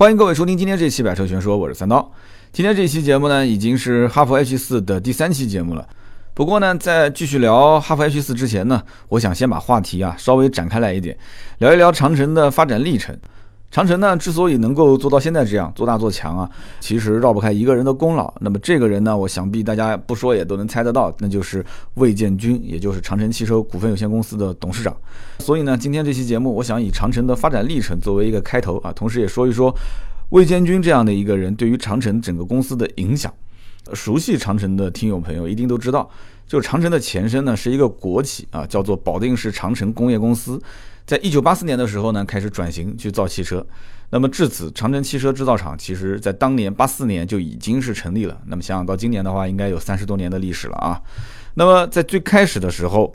欢迎各位收听今天这期《百车全说》，我是三刀。今天这期节目呢，已经是哈弗 H 四的第三期节目了。不过呢，在继续聊哈弗 H 四之前呢，我想先把话题啊稍微展开来一点，聊一聊长城的发展历程。长城呢，之所以能够做到现在这样做大做强啊，其实绕不开一个人的功劳。那么这个人呢，我想必大家不说也都能猜得到，那就是魏建军，也就是长城汽车股份有限公司的董事长。所以呢，今天这期节目，我想以长城的发展历程作为一个开头啊，同时也说一说魏建军这样的一个人对于长城整个公司的影响。熟悉长城的听友朋友一定都知道，就长城的前身呢是一个国企啊，叫做保定市长城工业公司。在一九八四年的时候呢，开始转型去造汽车。那么至此，长城汽车制造厂其实在当年八四年就已经是成立了。那么想想到今年的话，应该有三十多年的历史了啊。那么在最开始的时候，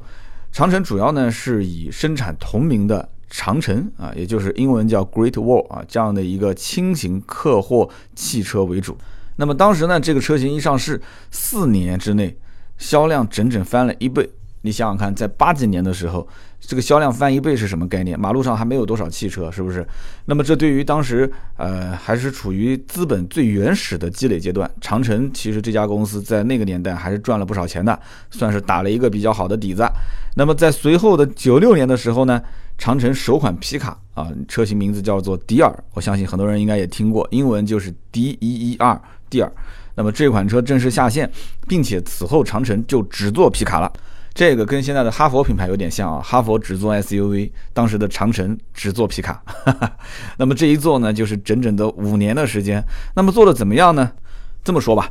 长城主要呢是以生产同名的长城啊，也就是英文叫 Great Wall 啊这样的一个轻型客货汽车为主。那么当时呢，这个车型一上市，四年之内销量整整翻了一倍。你想想看，在八几年的时候，这个销量翻一倍是什么概念？马路上还没有多少汽车，是不是？那么这对于当时呃还是处于资本最原始的积累阶段，长城其实这家公司在那个年代还是赚了不少钱的，算是打了一个比较好的底子。那么在随后的九六年的时候呢，长城首款皮卡啊，车型名字叫做迪尔，我相信很多人应该也听过，英文就是 D E E R 迪尔。那么这款车正式下线，并且此后长城就只做皮卡了。这个跟现在的哈佛品牌有点像啊，哈佛只做 SUV，当时的长城只做皮卡。那么这一做呢，就是整整的五年的时间。那么做的怎么样呢？这么说吧，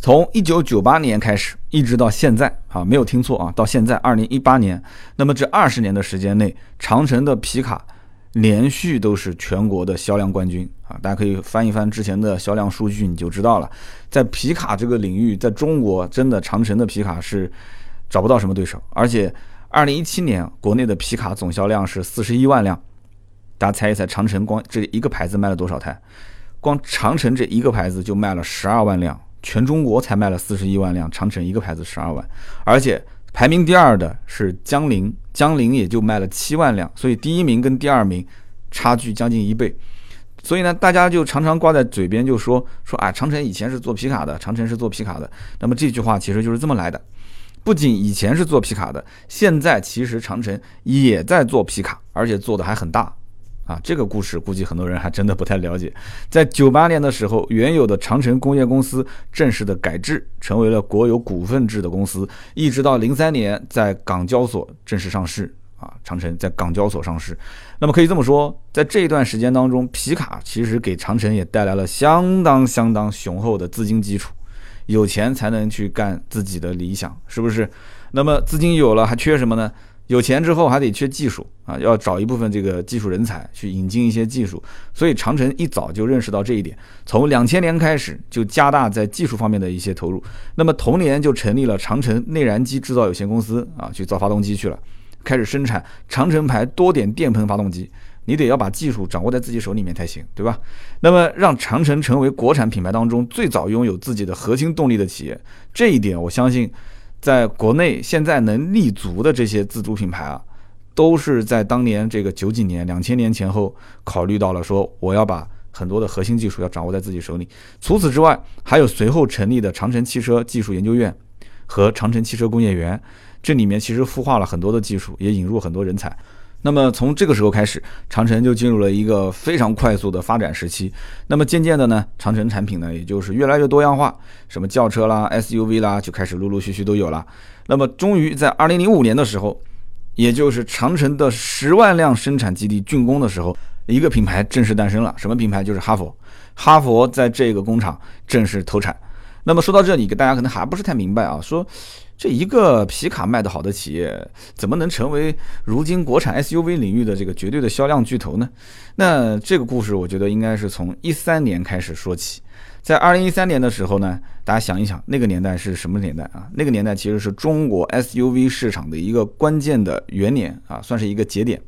从一九九八年开始，一直到现在啊，没有听错啊，到现在二零一八年，那么这二十年的时间内，长城的皮卡连续都是全国的销量冠军啊！大家可以翻一翻之前的销量数据，你就知道了，在皮卡这个领域，在中国真的长城的皮卡是。找不到什么对手，而且二零一七年国内的皮卡总销量是四十一万辆，大家猜一猜，长城光这一个牌子卖了多少台？光长城这一个牌子就卖了十二万辆，全中国才卖了四十一万辆，长城一个牌子十二万，而且排名第二的是江铃，江铃也就卖了七万辆，所以第一名跟第二名差距将近一倍，所以呢，大家就常常挂在嘴边就说说啊，长城以前是做皮卡的，长城是做皮卡的，那么这句话其实就是这么来的。不仅以前是做皮卡的，现在其实长城也在做皮卡，而且做的还很大啊！这个故事估计很多人还真的不太了解。在九八年的时候，原有的长城工业公司正式的改制，成为了国有股份制的公司，一直到零三年在港交所正式上市啊！长城在港交所上市，那么可以这么说，在这一段时间当中，皮卡其实给长城也带来了相当相当雄厚的资金基础。有钱才能去干自己的理想，是不是？那么资金有了，还缺什么呢？有钱之后还得缺技术啊，要找一部分这个技术人才去引进一些技术。所以长城一早就认识到这一点，从两千年开始就加大在技术方面的一些投入。那么同年就成立了长城内燃机制造有限公司啊，去造发动机去了，开始生产长城牌多点电喷发动机。你得要把技术掌握在自己手里面才行，对吧？那么让长城成为国产品牌当中最早拥有自己的核心动力的企业，这一点我相信，在国内现在能立足的这些自主品牌啊，都是在当年这个九几年、两千年前后考虑到了说，我要把很多的核心技术要掌握在自己手里。除此之外，还有随后成立的长城汽车技术研究院和长城汽车工业园，这里面其实孵化了很多的技术，也引入很多人才。那么从这个时候开始，长城就进入了一个非常快速的发展时期。那么渐渐的呢，长城产品呢，也就是越来越多样化，什么轿车啦、SUV 啦，就开始陆陆续续都有了。那么终于在二零零五年的时候，也就是长城的十万辆生产基地竣工的时候，一个品牌正式诞生了。什么品牌？就是哈佛。哈佛在这个工厂正式投产。那么说到这里，大家可能还不是太明白啊，说。这一个皮卡卖得好的企业，怎么能成为如今国产 SUV 领域的这个绝对的销量巨头呢？那这个故事，我觉得应该是从一三年开始说起。在二零一三年的时候呢，大家想一想，那个年代是什么年代啊？那个年代其实是中国 SUV 市场的一个关键的元年啊，算是一个节点。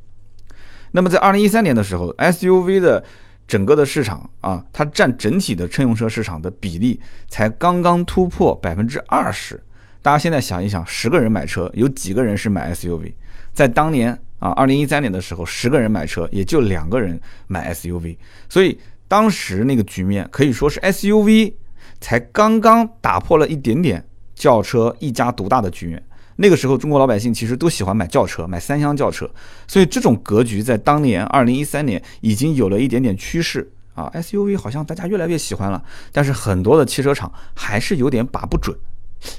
那么在二零一三年的时候，SUV 的整个的市场啊，它占整体的乘用车市场的比例才刚刚突破百分之二十。大家现在想一想，十个人买车，有几个人是买 SUV？在当年啊，二零一三年的时候，十个人买车，也就两个人买 SUV。所以当时那个局面可以说是 SUV 才刚刚打破了一点点轿车一家独大的局面。那个时候，中国老百姓其实都喜欢买轿车，买三厢轿车，所以这种格局在当年二零一三年已经有了一点点趋势啊。SUV 好像大家越来越喜欢了，但是很多的汽车厂还是有点把不准，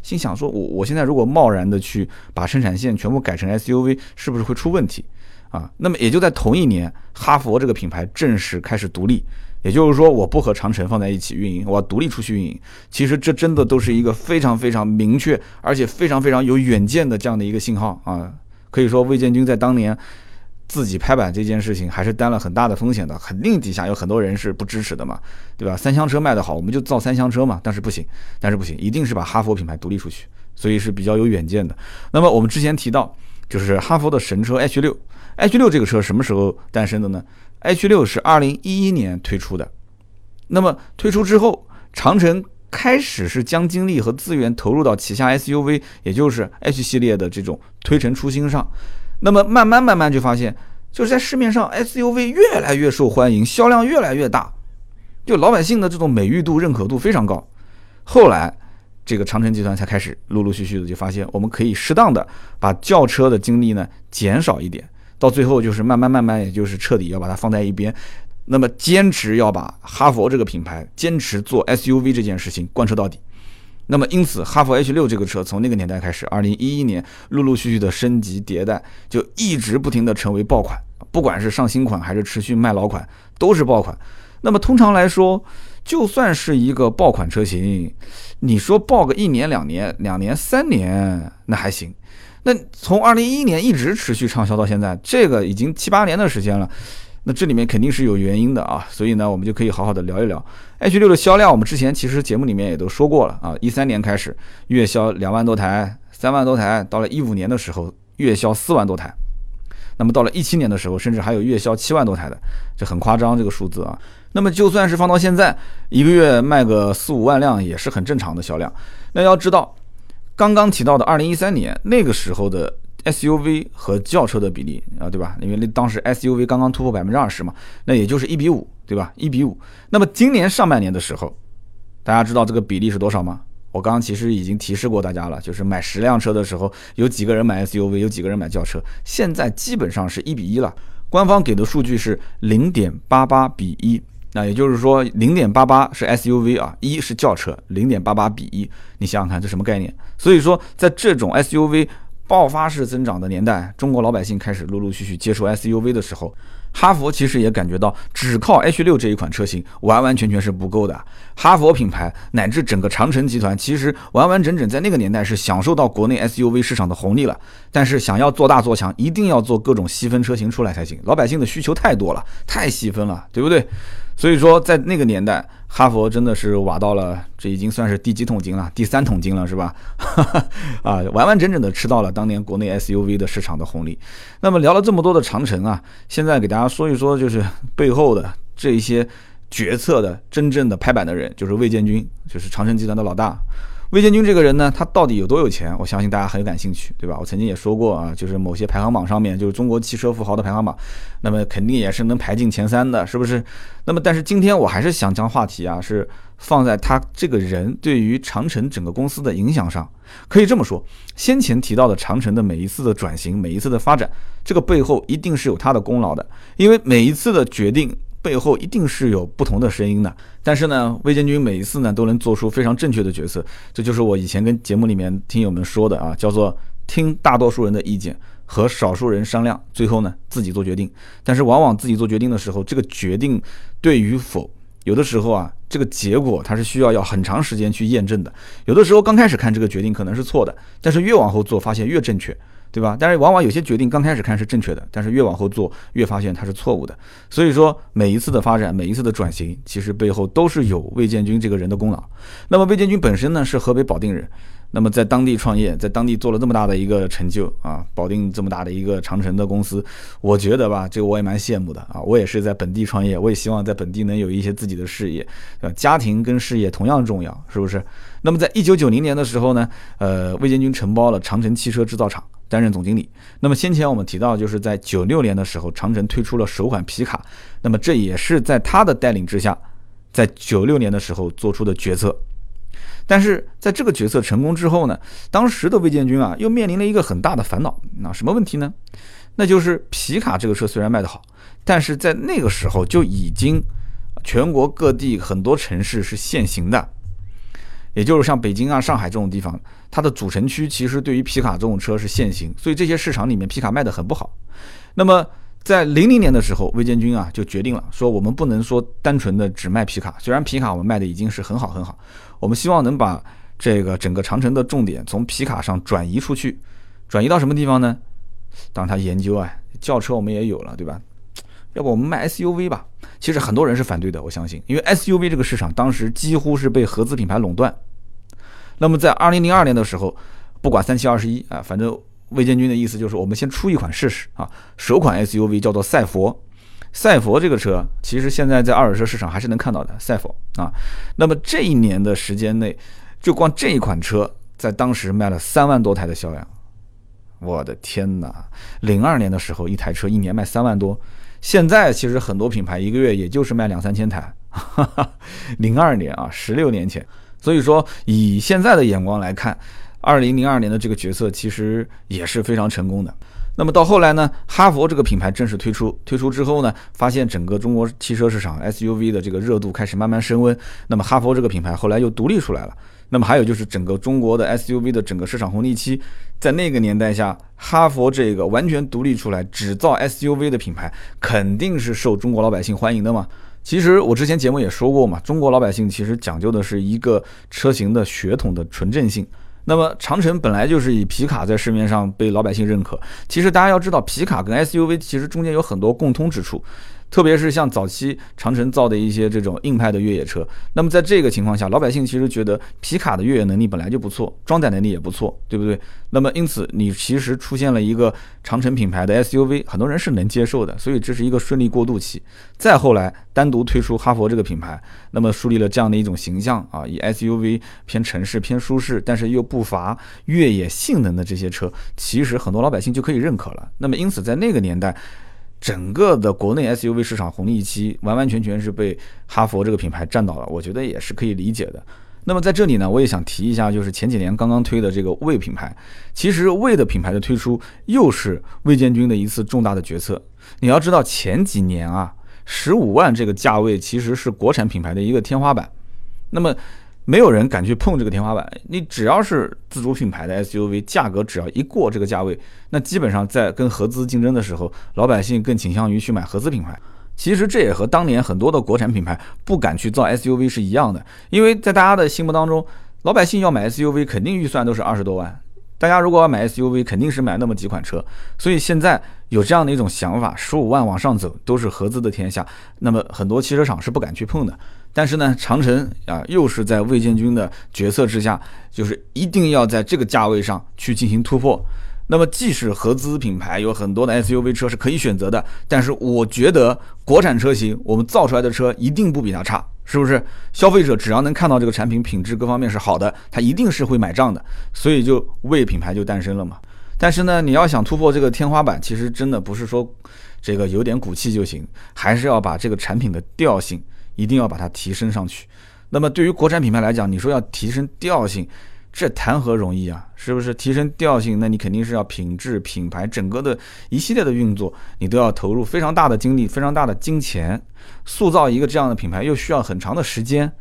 心想说，我我现在如果贸然的去把生产线全部改成 SUV，是不是会出问题啊？那么也就在同一年，哈佛这个品牌正式开始独立。也就是说，我不和长城放在一起运营，我要独立出去运营。其实这真的都是一个非常非常明确，而且非常非常有远见的这样的一个信号啊！可以说，魏建军在当年自己拍板这件事情，还是担了很大的风险的。肯定底下有很多人是不支持的嘛，对吧？三厢车卖得好，我们就造三厢车嘛。但是不行，但是不行，一定是把哈佛品牌独立出去，所以是比较有远见的。那么我们之前提到，就是哈佛的神车 H 六，H 六这个车什么时候诞生的呢？H 六是二零一一年推出的，那么推出之后，长城开始是将精力和资源投入到旗下 SUV，也就是 H 系列的这种推陈出新上。那么慢慢慢慢就发现，就是在市面上 SUV 越来越受欢迎，销量越来越大，就老百姓的这种美誉度、认可度非常高。后来这个长城集团才开始陆陆续续的就发现，我们可以适当的把轿车的精力呢减少一点。到最后就是慢慢慢慢，也就是彻底要把它放在一边，那么坚持要把哈佛这个品牌坚持做 SUV 这件事情贯彻到底。那么因此，哈佛 H 六这个车从那个年代开始，二零一一年陆陆续续的升级迭代，就一直不停的成为爆款，不管是上新款还是持续卖老款，都是爆款。那么通常来说，就算是一个爆款车型，你说爆个一年两年、两年三年，那还行。那从二零一一年一直持续畅销到现在，这个已经七八年的时间了。那这里面肯定是有原因的啊，所以呢，我们就可以好好的聊一聊 H 六的销量。我们之前其实节目里面也都说过了啊，一三年开始月销两万多台、三万多台，到了一五年的时候月销四万多台，那么到了一七年的时候，甚至还有月销七万多台的，这很夸张这个数字啊。那么就算是放到现在，一个月卖个四五万辆也是很正常的销量。那要知道。刚刚提到的二零一三年那个时候的 SUV 和轿车的比例啊，对吧？因为那当时 SUV 刚刚突破百分之二十嘛，那也就是一比五，对吧？一比五。那么今年上半年的时候，大家知道这个比例是多少吗？我刚刚其实已经提示过大家了，就是买十辆车的时候，有几个人买 SUV，有几个人买轿车。现在基本上是一比一了，官方给的数据是零点八八比一。那也就是说，零点八八是 SUV 啊，一是轿车，零点八八比一，你想想看，这什么概念？所以说，在这种 SUV 爆发式增长的年代，中国老百姓开始陆陆续续接触 SUV 的时候，哈佛其实也感觉到，只靠 H 六这一款车型完完全全是不够的。哈佛品牌乃至整个长城集团，其实完完整整在那个年代是享受到国内 SUV 市场的红利了。但是想要做大做强，一定要做各种细分车型出来才行。老百姓的需求太多了，太细分了，对不对？所以说，在那个年代，哈佛真的是挖到了，这已经算是第几桶金了？第三桶金了，是吧？啊，完完整整的吃到了当年国内 SUV 的市场的红利。那么聊了这么多的长城啊，现在给大家说一说，就是背后的这一些决策的真正的拍板的人，就是魏建军，就是长城集团的老大。魏建军这个人呢，他到底有多有钱？我相信大家很感兴趣，对吧？我曾经也说过啊，就是某些排行榜上面，就是中国汽车富豪的排行榜，那么肯定也是能排进前三的，是不是？那么，但是今天我还是想将话题啊，是放在他这个人对于长城整个公司的影响上。可以这么说，先前提到的长城的每一次的转型，每一次的发展，这个背后一定是有他的功劳的，因为每一次的决定。背后一定是有不同的声音的，但是呢，魏建军每一次呢都能做出非常正确的决策，这就是我以前跟节目里面听友们说的啊，叫做听大多数人的意见和少数人商量，最后呢自己做决定。但是往往自己做决定的时候，这个决定对与否，有的时候啊，这个结果它是需要要很长时间去验证的。有的时候刚开始看这个决定可能是错的，但是越往后做发现越正确。对吧？但是往往有些决定刚开始看是正确的，但是越往后做越发现它是错误的。所以说每一次的发展，每一次的转型，其实背后都是有魏建军这个人的功劳。那么魏建军本身呢是河北保定人，那么在当地创业，在当地做了这么大的一个成就啊，保定这么大的一个长城的公司，我觉得吧，这个我也蛮羡慕的啊。我也是在本地创业，我也希望在本地能有一些自己的事业，对吧？家庭跟事业同样重要，是不是？那么在一九九零年的时候呢，呃，魏建军承包了长城汽车制造厂。担任总经理。那么先前我们提到，就是在九六年的时候，长城推出了首款皮卡，那么这也是在他的带领之下，在九六年的时候做出的决策。但是在这个决策成功之后呢，当时的魏建军啊，又面临了一个很大的烦恼。那什么问题呢？那就是皮卡这个车虽然卖得好，但是在那个时候就已经全国各地很多城市是限行的，也就是像北京啊、上海这种地方，它的主城区其实对于皮卡这种车是限行，所以这些市场里面皮卡卖得很不好。那么在零零年的时候，魏建军啊就决定了，说我们不能说单纯的只卖皮卡，虽然皮卡我们卖的已经是很好很好，我们希望能把这个整个长城的重点从皮卡上转移出去，转移到什么地方呢？当他研究啊，轿车我们也有了，对吧？要不我们卖 SUV 吧？其实很多人是反对的，我相信，因为 SUV 这个市场当时几乎是被合资品牌垄断。那么在二零零二年的时候，不管三七二十一啊，反正。魏建军的意思就是，我们先出一款试试啊。首款 SUV 叫做赛佛，赛佛这个车其实现在在二手车市场还是能看到的。赛佛啊，那么这一年的时间内，就光这一款车在当时卖了三万多台的销量。我的天哪！零二年的时候，一台车一年卖三万多，现在其实很多品牌一个月也就是卖两三千台。零二年啊，十六年前，所以说以现在的眼光来看。二零零二年的这个决策其实也是非常成功的。那么到后来呢，哈佛这个品牌正式推出，推出之后呢，发现整个中国汽车市场 SUV 的这个热度开始慢慢升温。那么哈佛这个品牌后来又独立出来了。那么还有就是整个中国的 SUV 的整个市场红利期，在那个年代下，哈佛这个完全独立出来只造 SUV 的品牌，肯定是受中国老百姓欢迎的嘛。其实我之前节目也说过嘛，中国老百姓其实讲究的是一个车型的血统的纯正性。那么长城本来就是以皮卡在市面上被老百姓认可。其实大家要知道，皮卡跟 SUV 其实中间有很多共通之处。特别是像早期长城造的一些这种硬派的越野车，那么在这个情况下，老百姓其实觉得皮卡的越野能力本来就不错，装载能力也不错，对不对？那么因此你其实出现了一个长城品牌的 SUV，很多人是能接受的，所以这是一个顺利过渡期。再后来单独推出哈佛这个品牌，那么树立了这样的一种形象啊，以 SUV 偏城市偏舒适，但是又不乏越野性能的这些车，其实很多老百姓就可以认可了。那么因此在那个年代。整个的国内 SUV 市场红利期完完全全是被哈佛这个品牌占到了，我觉得也是可以理解的。那么在这里呢，我也想提一下，就是前几年刚刚推的这个魏品牌，其实魏的品牌的推出又是魏建军的一次重大的决策。你要知道前几年啊，十五万这个价位其实是国产品牌的一个天花板。那么没有人敢去碰这个天花板。你只要是自主品牌的 SUV，价格只要一过这个价位，那基本上在跟合资竞争的时候，老百姓更倾向于去买合资品牌。其实这也和当年很多的国产品牌不敢去造 SUV 是一样的，因为在大家的心目当中，老百姓要买 SUV 肯定预算都是二十多万。大家如果要买 SUV，肯定是买那么几款车，所以现在有这样的一种想法，十五万往上走都是合资的天下，那么很多汽车厂是不敢去碰的。但是呢，长城啊，又是在魏建军的决策之下，就是一定要在这个价位上去进行突破。那么，即使合资品牌有很多的 SUV 车是可以选择的，但是我觉得国产车型我们造出来的车一定不比它差。是不是消费者只要能看到这个产品品质各方面是好的，他一定是会买账的，所以就魏品牌就诞生了嘛。但是呢，你要想突破这个天花板，其实真的不是说这个有点骨气就行，还是要把这个产品的调性一定要把它提升上去。那么对于国产品牌来讲，你说要提升调性。这谈何容易啊！是不是提升调性？那你肯定是要品质、品牌整个的一系列的运作，你都要投入非常大的精力、非常大的金钱，塑造一个这样的品牌又需要很长的时间，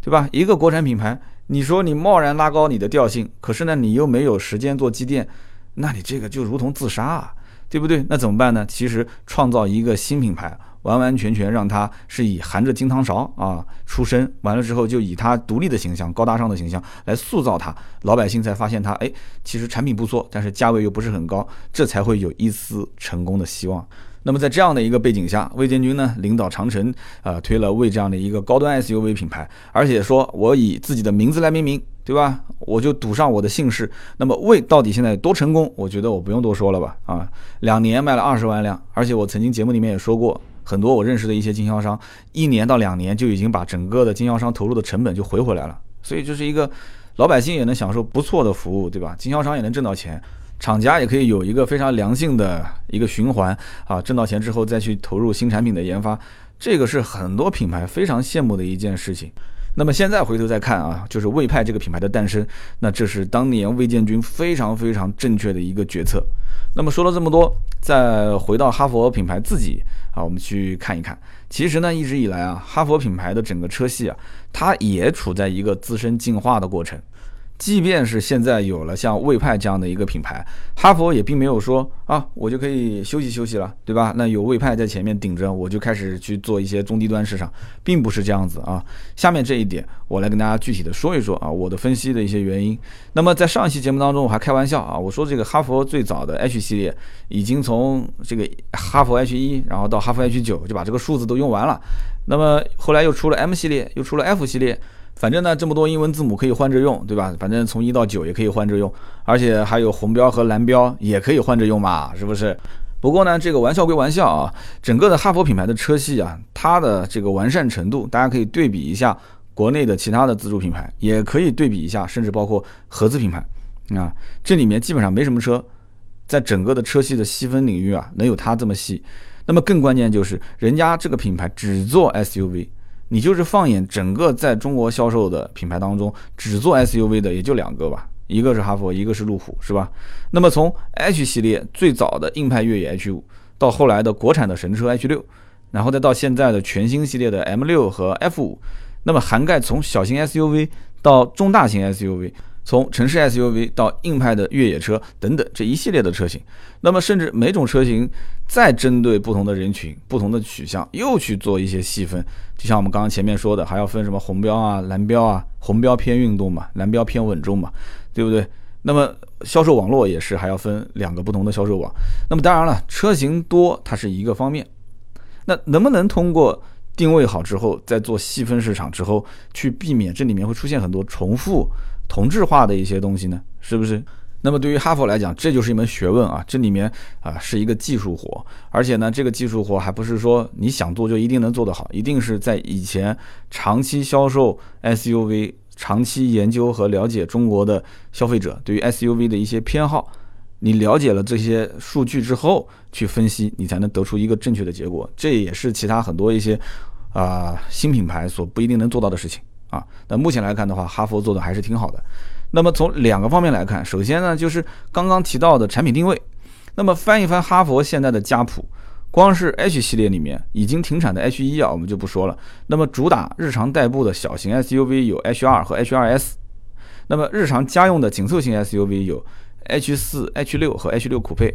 对吧？一个国产品牌，你说你贸然拉高你的调性，可是呢，你又没有时间做积淀，那你这个就如同自杀啊，对不对？那怎么办呢？其实创造一个新品牌。完完全全让他是以含着金汤勺啊出身，完了之后就以他独立的形象、高大上的形象来塑造他，老百姓才发现他哎，其实产品不错，但是价位又不是很高，这才会有一丝成功的希望。那么在这样的一个背景下，魏建军呢领导长城啊推了魏这样的一个高端 SUV 品牌，而且说我以自己的名字来命名，对吧？我就赌上我的姓氏。那么魏到底现在多成功？我觉得我不用多说了吧？啊，两年卖了二十万辆，而且我曾经节目里面也说过。很多我认识的一些经销商，一年到两年就已经把整个的经销商投入的成本就回回来了，所以这是一个老百姓也能享受不错的服务，对吧？经销商也能挣到钱，厂家也可以有一个非常良性的一个循环啊，挣到钱之后再去投入新产品的研发，这个是很多品牌非常羡慕的一件事情。那么现在回头再看啊，就是魏派这个品牌的诞生，那这是当年魏建军非常非常正确的一个决策。那么说了这么多，再回到哈佛品牌自己啊，我们去看一看。其实呢，一直以来啊，哈佛品牌的整个车系啊，它也处在一个自身进化的过程。即便是现在有了像魏派这样的一个品牌，哈佛也并没有说啊，我就可以休息休息了，对吧？那有魏派在前面顶着，我就开始去做一些中低端市场，并不是这样子啊。下面这一点，我来跟大家具体的说一说啊，我的分析的一些原因。那么在上一期节目当中，我还开玩笑啊，我说这个哈佛最早的 H 系列已经从这个哈佛 H 一，然后到哈佛 H 九，就把这个数字都用完了。那么后来又出了 M 系列，又出了 F 系列。反正呢，这么多英文字母可以换着用，对吧？反正从一到九也可以换着用，而且还有红标和蓝标也可以换着用嘛，是不是？不过呢，这个玩笑归玩笑啊，整个的哈佛品牌的车系啊，它的这个完善程度，大家可以对比一下国内的其他的自主品牌，也可以对比一下，甚至包括合资品牌啊，这里面基本上没什么车，在整个的车系的细分领域啊，能有它这么细。那么更关键就是，人家这个品牌只做 SUV。你就是放眼整个在中国销售的品牌当中，只做 SUV 的也就两个吧，一个是哈佛，一个是路虎，是吧？那么从 H 系列最早的硬派越野 H 五，到后来的国产的神车 H 六，然后再到现在的全新系列的 M 六和 F 五，那么涵盖从小型 SUV 到中大型 SUV。从城市 SUV 到硬派的越野车等等这一系列的车型，那么甚至每种车型再针对不同的人群、不同的取向，又去做一些细分。就像我们刚刚前面说的，还要分什么红标啊、蓝标啊，红标偏运动嘛，蓝标偏稳重嘛，对不对？那么销售网络也是还要分两个不同的销售网。那么当然了，车型多它是一个方面，那能不能通过定位好之后，再做细分市场之后，去避免这里面会出现很多重复？同质化的一些东西呢，是不是？那么对于哈佛来讲，这就是一门学问啊，这里面啊是一个技术活，而且呢，这个技术活还不是说你想做就一定能做得好，一定是在以前长期销售 SUV，长期研究和了解中国的消费者对于 SUV 的一些偏好，你了解了这些数据之后去分析，你才能得出一个正确的结果。这也是其他很多一些啊新品牌所不一定能做到的事情。啊，那目前来看的话，哈佛做的还是挺好的。那么从两个方面来看，首先呢，就是刚刚提到的产品定位。那么翻一翻哈佛现在的家谱，光是 H 系列里面已经停产的 H 一啊，我们就不说了。那么主打日常代步的小型 SUV 有 H 二和 H 二 S，那么日常家用的紧凑型 SUV 有 H 四、H 六和 H 六酷配。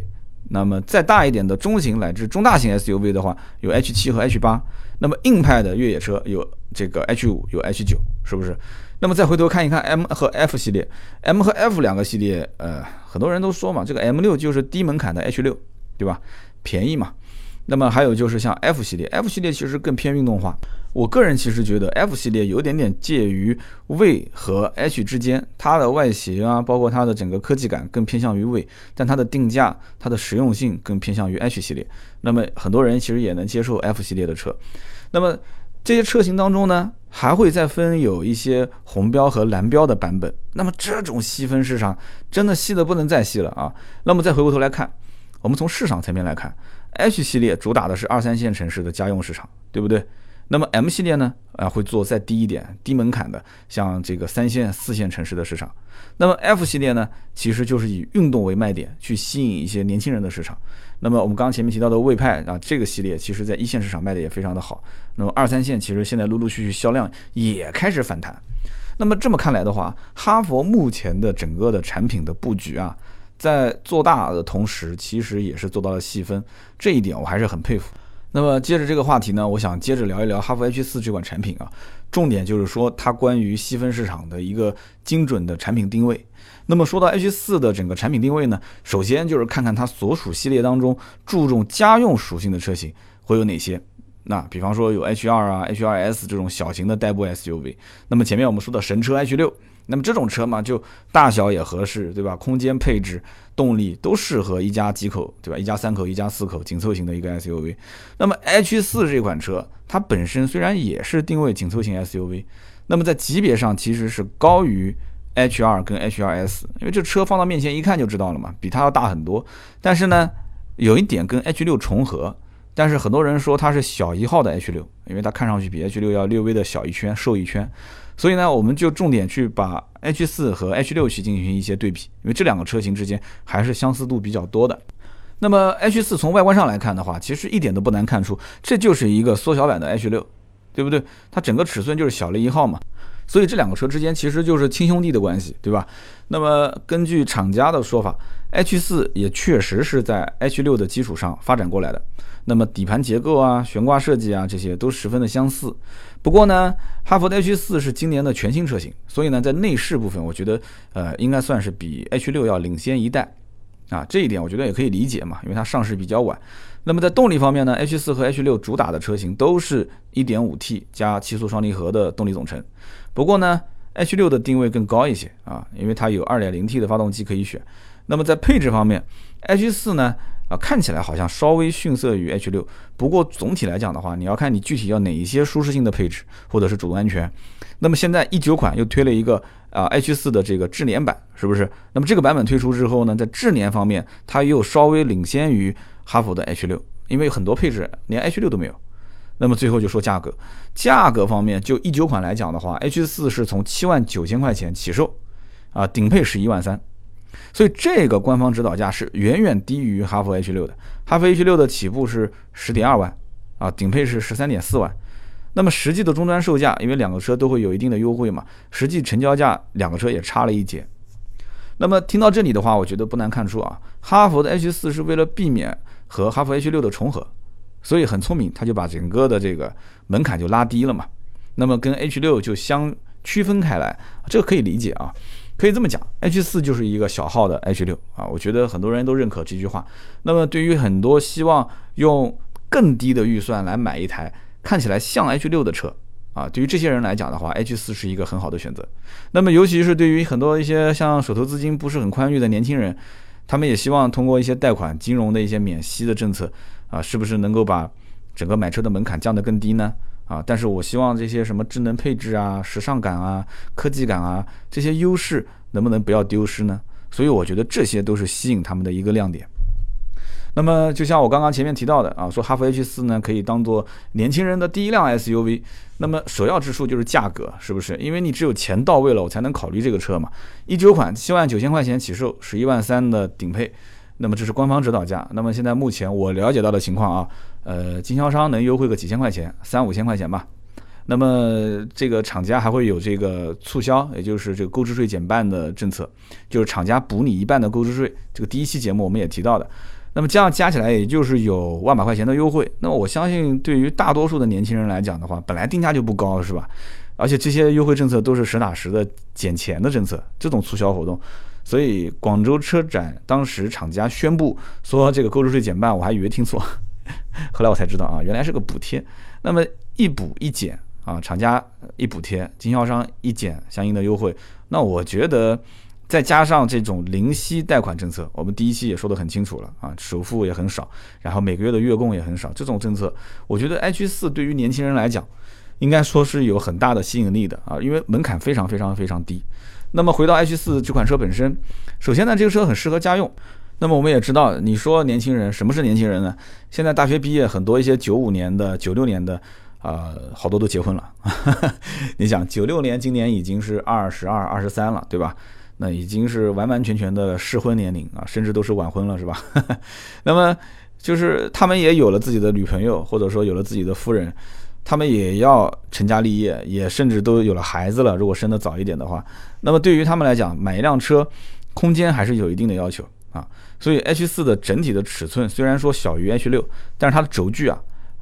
那么再大一点的中型乃至中大型 SUV 的话，有 H 七和 H 八。那么硬派的越野车有这个 H 五，有 H 九，是不是？那么再回头看一看 M 和 F 系列，M 和 F 两个系列，呃，很多人都说嘛，这个 M 六就是低门槛的 H 六，对吧？便宜嘛。那么还有就是像 F 系列，F 系列其实更偏运动化。我个人其实觉得 F 系列有点点介于 V 和 H 之间，它的外形啊，包括它的整个科技感更偏向于 V，但它的定价、它的实用性更偏向于 H 系列。那么很多人其实也能接受 F 系列的车。那么这些车型当中呢，还会再分有一些红标和蓝标的版本。那么这种细分市场真的细的不能再细了啊！那么再回过头来看，我们从市场层面来看。H 系列主打的是二三线城市的家用市场，对不对？那么 M 系列呢？啊，会做再低一点、低门槛的，像这个三线、四线城市的市场。那么 F 系列呢，其实就是以运动为卖点，去吸引一些年轻人的市场。那么我们刚刚前面提到的魏派啊，这个系列其实在一线市场卖的也非常的好。那么二三线其实现在陆陆续续销量也开始反弹。那么这么看来的话，哈佛目前的整个的产品的布局啊。在做大的同时，其实也是做到了细分，这一点我还是很佩服。那么接着这个话题呢，我想接着聊一聊哈弗 H 四这款产品啊，重点就是说它关于细分市场的一个精准的产品定位。那么说到 H 四的整个产品定位呢，首先就是看看它所属系列当中注重家用属性的车型会有哪些。那比方说有 H 二啊、H 二 S 这种小型的代步 SUV，那么前面我们说的神车 H 六。那么这种车嘛，就大小也合适，对吧？空间配置、动力都适合一家几口，对吧？一家三口、一家四口紧凑型的一个 SUV。那么 H 四这款车，它本身虽然也是定位紧凑型 SUV，那么在级别上其实是高于 H 二跟 H 二 S，因为这车放到面前一看就知道了嘛，比它要大很多。但是呢，有一点跟 H 六重合，但是很多人说它是小一号的 H 六因为它看上去比 H 六要略微的小一圈、瘦一圈。所以呢，我们就重点去把 H4 和 H6 去进行一些对比，因为这两个车型之间还是相似度比较多的。那么 H4 从外观上来看的话，其实一点都不难看出，这就是一个缩小版的 H6，对不对？它整个尺寸就是小了一号嘛。所以这两个车之间其实就是亲兄弟的关系，对吧？那么根据厂家的说法，H4 也确实是在 H6 的基础上发展过来的。那么底盘结构啊、悬挂设计啊，这些都十分的相似。不过呢，哈弗的 H 四是今年的全新车型，所以呢，在内饰部分，我觉得呃，应该算是比 H 六要领先一代啊。这一点我觉得也可以理解嘛，因为它上市比较晚。那么在动力方面呢，H 四和 H 六主打的车型都是 1.5T 加七速双离合的动力总成。不过呢，H 六的定位更高一些啊，因为它有 2.0T 的发动机可以选。那么在配置方面，H 四呢？啊，看起来好像稍微逊色于 H 六，不过总体来讲的话，你要看你具体要哪一些舒适性的配置，或者是主动安全。那么现在一九款又推了一个啊 H 四的这个智联版，是不是？那么这个版本推出之后呢，在智联方面，它又稍微领先于哈弗的 H 六，因为很多配置连 H 六都没有。那么最后就说价格，价格方面就一九款来讲的话，H 四是从七万九千块钱起售，啊，顶配是一万三。所以这个官方指导价是远远低于哈弗 H 六的，哈弗 H 六的起步是十点二万，啊，顶配是十三点四万。那么实际的终端售价，因为两个车都会有一定的优惠嘛，实际成交价两个车也差了一截。那么听到这里的话，我觉得不难看出啊，哈弗的 H 四是为了避免和哈弗 H 六的重合，所以很聪明，他就把整个的这个门槛就拉低了嘛。那么跟 H 六就相区分开来，这个可以理解啊。可以这么讲，H 四就是一个小号的 H 六啊，我觉得很多人都认可这句话。那么对于很多希望用更低的预算来买一台看起来像 H 六的车啊，对于这些人来讲的话，H 四是一个很好的选择。那么尤其是对于很多一些像手头资金不是很宽裕的年轻人，他们也希望通过一些贷款、金融的一些免息的政策啊，是不是能够把整个买车的门槛降得更低呢？啊，但是我希望这些什么智能配置啊、时尚感啊、科技感啊这些优势能不能不要丢失呢？所以我觉得这些都是吸引他们的一个亮点。那么就像我刚刚前面提到的啊，说哈弗 H 四呢可以当做年轻人的第一辆 SUV，那么首要之处就是价格，是不是？因为你只有钱到位了，我才能考虑这个车嘛。一九款七万九千块钱起售，十一万三的顶配。那么这是官方指导价。那么现在目前我了解到的情况啊，呃，经销商能优惠个几千块钱，三五千块钱吧。那么这个厂家还会有这个促销，也就是这个购置税减半的政策，就是厂家补你一半的购置税。这个第一期节目我们也提到的。那么这样加起来也就是有万把块钱的优惠。那么我相信对于大多数的年轻人来讲的话，本来定价就不高是吧？而且这些优惠政策都是实打实的减钱的政策，这种促销活动。所以广州车展当时厂家宣布说这个购置税减半，我还以为听错，后来我才知道啊，原来是个补贴。那么一补一减啊，厂家一补贴，经销商一减相应的优惠。那我觉得再加上这种零息贷款政策，我们第一期也说得很清楚了啊，首付也很少，然后每个月的月供也很少，这种政策，我觉得 H 四对于年轻人来讲，应该说是有很大的吸引力的啊，因为门槛非常非常非常低。那么回到 H 四这款车本身，首先呢，这个车很适合家用。那么我们也知道，你说年轻人，什么是年轻人呢？现在大学毕业很多一些九五年的、九六年的，啊，好多都结婚了。你想，九六年今年已经是二十二、二十三了，对吧？那已经是完完全全的适婚年龄啊，甚至都是晚婚了，是吧？那么就是他们也有了自己的女朋友，或者说有了自己的夫人。他们也要成家立业，也甚至都有了孩子了。如果生得早一点的话，那么对于他们来讲，买一辆车，空间还是有一定的要求啊。所以 H 四的整体的尺寸虽然说小于 H 六，但是它的轴距啊。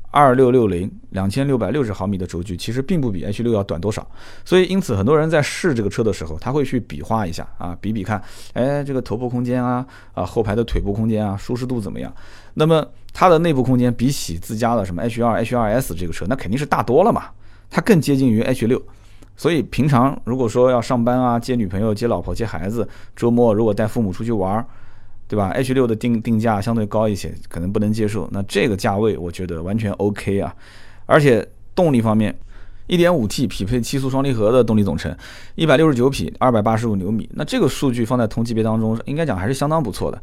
二六六零两千六百六十毫米的轴距，其实并不比 H 六要短多少，所以因此很多人在试这个车的时候，他会去比划一下啊，比比看，哎，这个头部空间啊，啊后排的腿部空间啊，舒适度怎么样？那么它的内部空间比起自家的什么 H 二、H 二 S 这个车，那肯定是大多了嘛，它更接近于 H 六，所以平常如果说要上班啊，接女朋友、接老婆、接孩子，周末如果带父母出去玩。对吧？H 六的定定价相对高一些，可能不能接受。那这个价位我觉得完全 OK 啊，而且动力方面 1.5T 匹配七速双离合的动力总成，169匹，285牛米。那这个数据放在同级别当中，应该讲还是相当不错的。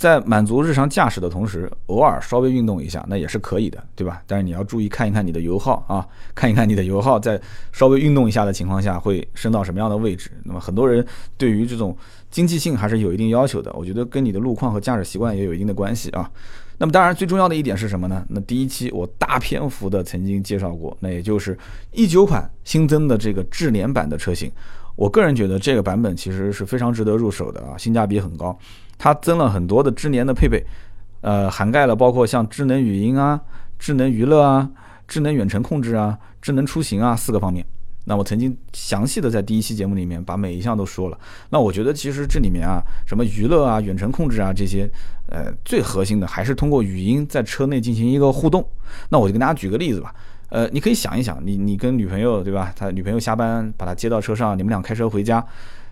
在满足日常驾驶的同时，偶尔稍微运动一下，那也是可以的，对吧？但是你要注意看一看你的油耗啊，看一看你的油耗，在稍微运动一下的情况下会升到什么样的位置。那么很多人对于这种经济性还是有一定要求的，我觉得跟你的路况和驾驶习惯也有一定的关系啊。那么当然最重要的一点是什么呢？那第一期我大篇幅的曾经介绍过，那也就是一九款新增的这个智联版的车型，我个人觉得这个版本其实是非常值得入手的啊，性价比很高。它增了很多的智联的配备，呃，涵盖了包括像智能语音啊、智能娱乐啊、智能远程控制啊、智能出行啊四个方面。那我曾经详细的在第一期节目里面把每一项都说了。那我觉得其实这里面啊，什么娱乐啊、远程控制啊这些，呃，最核心的还是通过语音在车内进行一个互动。那我就跟大家举个例子吧，呃，你可以想一想，你你跟女朋友对吧？他女朋友下班把他接到车上，你们俩开车回家，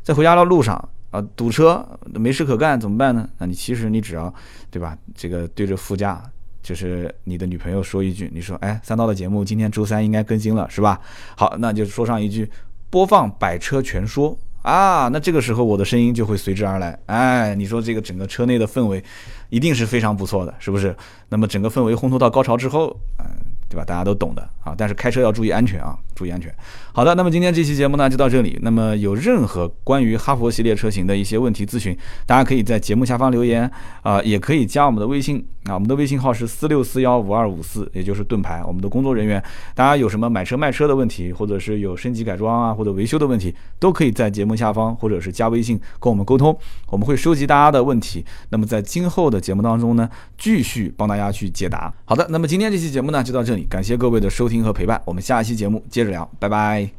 在回家的路上。啊，堵车没事可干怎么办呢？那你其实你只要，对吧？这个对着副驾，就是你的女朋友说一句，你说，哎，三刀的节目今天周三应该更新了，是吧？好，那就说上一句，播放百车全说啊，那这个时候我的声音就会随之而来。哎，你说这个整个车内的氛围，一定是非常不错的，是不是？那么整个氛围烘托到高潮之后，嗯。对吧？大家都懂的啊，但是开车要注意安全啊，注意安全。好的，那么今天这期节目呢就到这里。那么有任何关于哈佛系列车型的一些问题咨询，大家可以在节目下方留言啊，也可以加我们的微信啊，我们的微信号是四六四幺五二五四，也就是盾牌，我们的工作人员。大家有什么买车卖车的问题，或者是有升级改装啊或者维修的问题，都可以在节目下方或者是加微信跟我们沟通，我们会收集大家的问题。那么在今后的节目当中呢，继续帮大家去解答。好的，那么今天这期节目呢就到这里。感谢各位的收听和陪伴，我们下期节目接着聊，拜拜。